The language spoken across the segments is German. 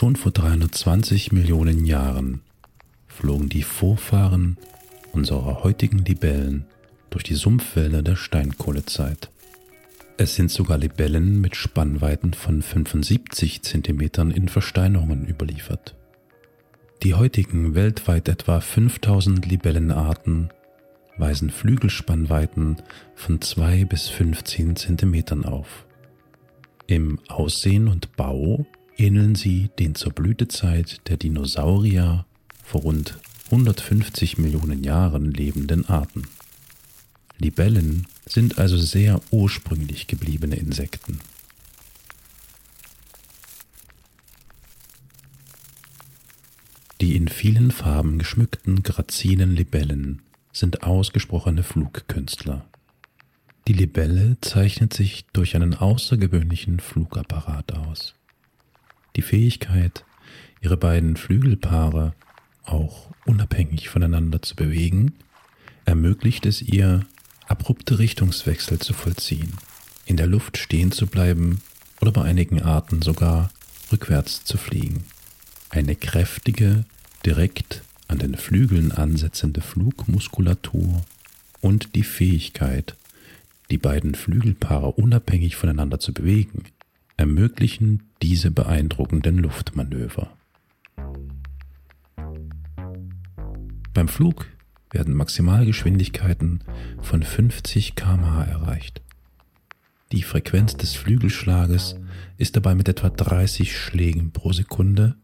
Schon vor 320 Millionen Jahren flogen die Vorfahren unserer heutigen Libellen durch die Sumpfwälder der Steinkohlezeit. Es sind sogar Libellen mit Spannweiten von 75 cm in Versteinerungen überliefert. Die heutigen weltweit etwa 5000 Libellenarten weisen Flügelspannweiten von 2 bis 15 cm auf. Im Aussehen und Bau ähneln sie den zur Blütezeit der Dinosaurier vor rund 150 Millionen Jahren lebenden Arten. Libellen sind also sehr ursprünglich gebliebene Insekten. Die in vielen Farben geschmückten, grazinen Libellen sind ausgesprochene Flugkünstler. Die Libelle zeichnet sich durch einen außergewöhnlichen Flugapparat aus. Die Fähigkeit, ihre beiden Flügelpaare auch unabhängig voneinander zu bewegen, ermöglicht es ihr, abrupte Richtungswechsel zu vollziehen, in der Luft stehen zu bleiben oder bei einigen Arten sogar rückwärts zu fliegen. Eine kräftige, direkt an den Flügeln ansetzende Flugmuskulatur und die Fähigkeit, die beiden Flügelpaare unabhängig voneinander zu bewegen, ermöglichen diese beeindruckenden Luftmanöver. Beim Flug werden Maximalgeschwindigkeiten von 50 km/h erreicht. Die Frequenz des Flügelschlages ist dabei mit etwa 30 Schlägen pro Sekunde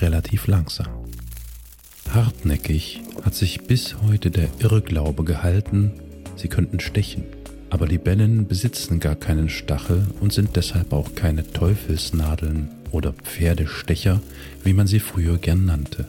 relativ langsam. Hartnäckig hat sich bis heute der Irrglaube gehalten, sie könnten stechen, aber Libellen besitzen gar keinen Stachel und sind deshalb auch keine Teufelsnadeln oder Pferdestecher, wie man sie früher gern nannte.